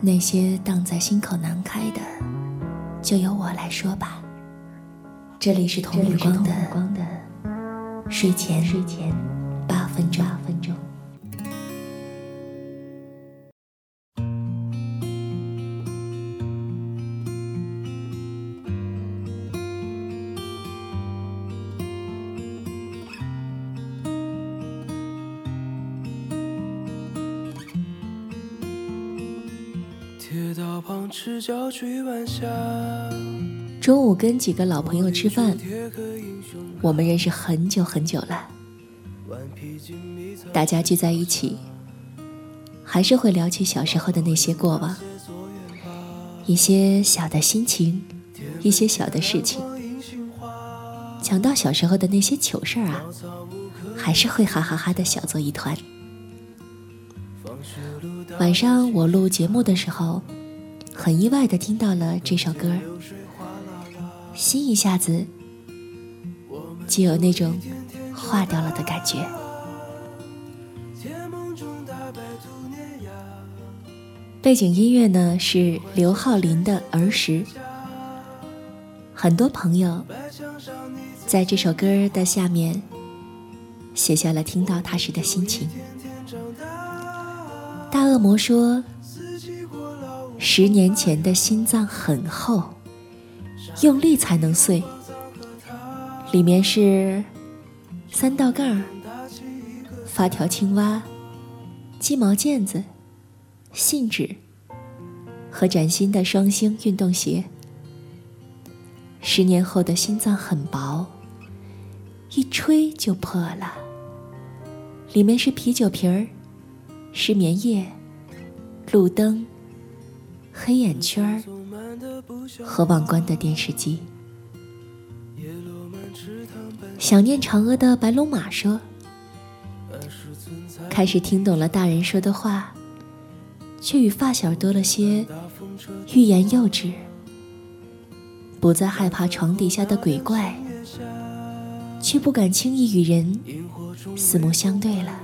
那些荡在心口难开的，就由我来说吧。这里是童日光的睡前睡前八分钟。中午跟几个老朋友吃饭，我们认识很久很久了。大家聚在一起，还是会聊起小时候的那些过往，一些小的心情，一些小的事情。讲到小时候的那些糗事儿啊，还是会哈哈哈的小作一团。晚上我录节目的时候。很意外的听到了这首歌，心一下子就有那种化掉了的感觉。背景音乐呢是刘浩林的儿时，很多朋友在这首歌的下面写下了听到他时的心情。大恶魔说。十年前的心脏很厚，用力才能碎。里面是三道杠、发条青蛙、鸡毛毽子、信纸和崭新的双星运动鞋。十年后的心脏很薄，一吹就破了。里面是啤酒瓶儿、失眠夜、路灯。黑眼圈儿和忘关的电视机。想念嫦娥的白龙马说：“开始听懂了大人说的话，却与发小多了些欲言又止。不再害怕床底下的鬼怪，却不敢轻易与人四目相对了。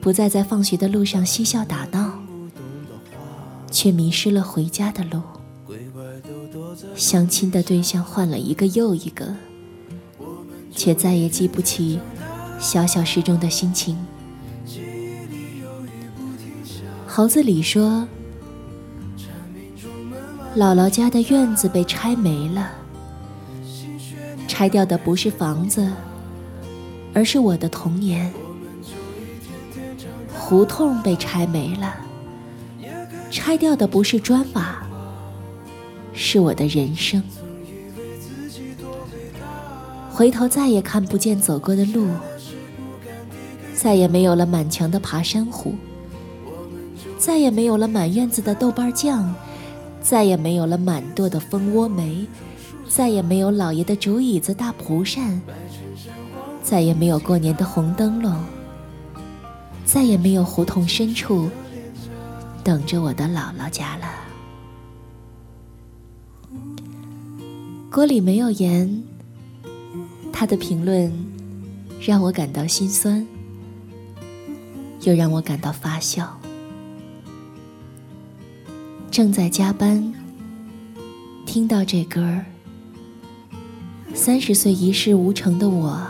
不再在放学的路上嬉笑打闹。”却迷失了回家的路，相亲的对象换了一个又一个，却再也记不起小小时中的心情。猴子李说：“姥姥家的院子被拆没了，拆掉的不是房子，而是我的童年。胡同被拆没了。”拆掉的不是砖瓦，是我的人生。回头再也看不见走过的路，再也没有了满墙的爬山虎，再也没有了满院子的豆瓣酱，再也没有了满垛的蜂窝煤，再也没有老爷的竹椅子大蒲扇，再也没有过年的红灯笼，再也没有胡同深处。等着我的姥姥家了。锅里没有盐。他的评论让我感到心酸，又让我感到发笑。正在加班，听到这歌儿，三十岁一事无成的我，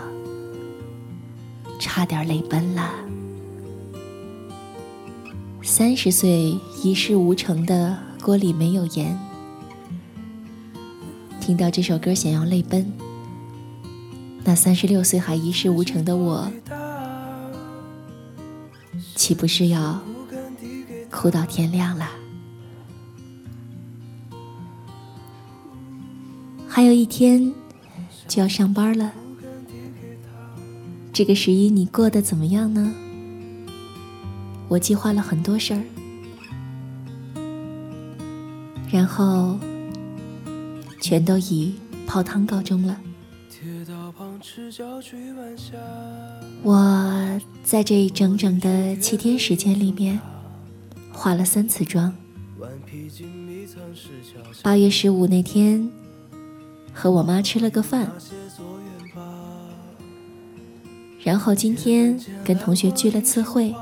差点泪奔了。三十岁一事无成的锅里没有盐，听到这首歌想要泪奔。那三十六岁还一事无成的我，岂不是要哭到天亮了？还有一天就要上班了，这个十一你过得怎么样呢？我计划了很多事儿，然后全都以泡汤告终了。我在这整整的七天时间里面化了三次妆。八月十五那天和我妈吃了个饭，然后今天跟同学聚了次会。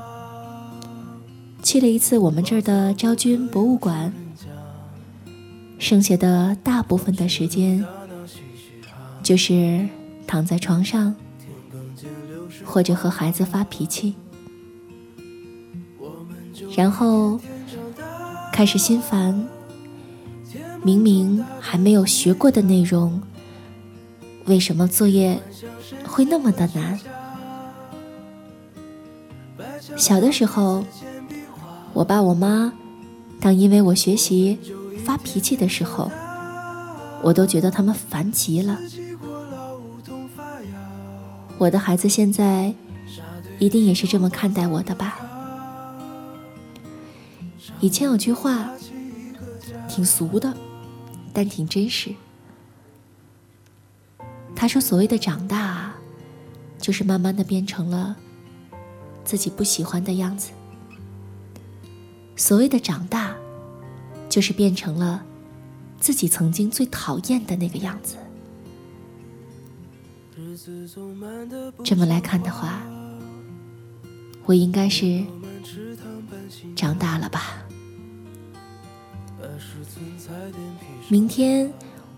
去了一次我们这儿的昭君博物馆，剩下的大部分的时间，就是躺在床上，或者和孩子发脾气，然后开始心烦。明明还没有学过的内容，为什么作业会那么的难？小的时候。我爸我妈，当因为我学习发脾气的时候，我都觉得他们烦极了。我的孩子现在一定也是这么看待我的吧？以前有句话，挺俗的，但挺真实。他说：“所谓的长大，就是慢慢的变成了自己不喜欢的样子。”所谓的长大，就是变成了自己曾经最讨厌的那个样子。这么来看的话，我应该是长大了吧？明天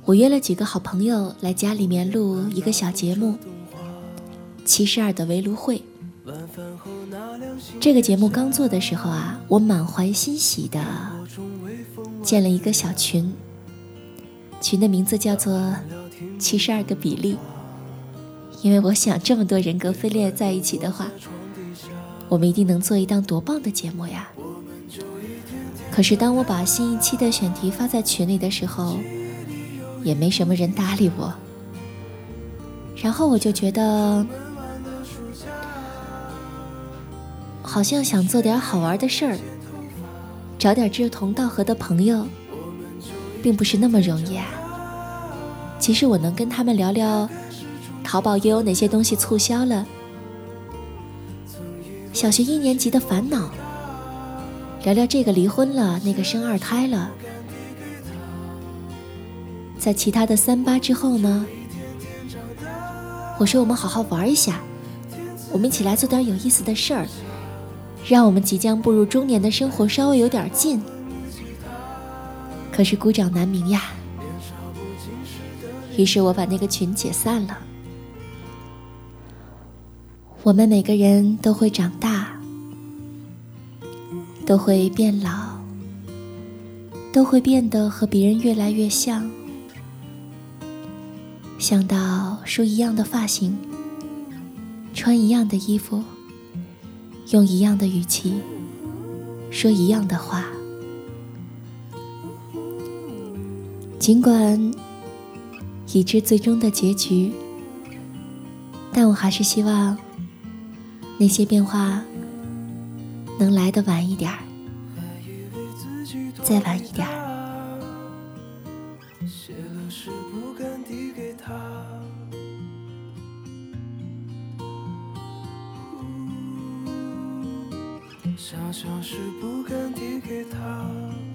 我约了几个好朋友来家里面录一个小节目，《七十二的围炉会》。这个节目刚做的时候啊，我满怀欣喜的建了一个小群，群的名字叫做“七十二个比例”，因为我想这么多人格分裂在一起的话，我们一定能做一档多棒的节目呀！可是当我把新一期的选题发在群里的时候，也没什么人搭理我，然后我就觉得。好像想做点好玩的事儿，找点志同道合的朋友，并不是那么容易啊。其实我能跟他们聊聊，淘宝又有哪些东西促销了，小学一年级的烦恼，聊聊这个离婚了，那个生二胎了，在其他的三八之后呢，我说我们好好玩一下，我们一起来做点有意思的事儿。让我们即将步入中年的生活稍微有点近，可是孤掌难鸣呀。于是我把那个群解散了。我们每个人都会长大，都会变老，都会变得和别人越来越像。想到梳一样的发型，穿一样的衣服。用一样的语气说一样的话，尽管已知最终的结局，但我还是希望那些变化能来的晚一点儿，再晚一点儿。想象是不敢递给她。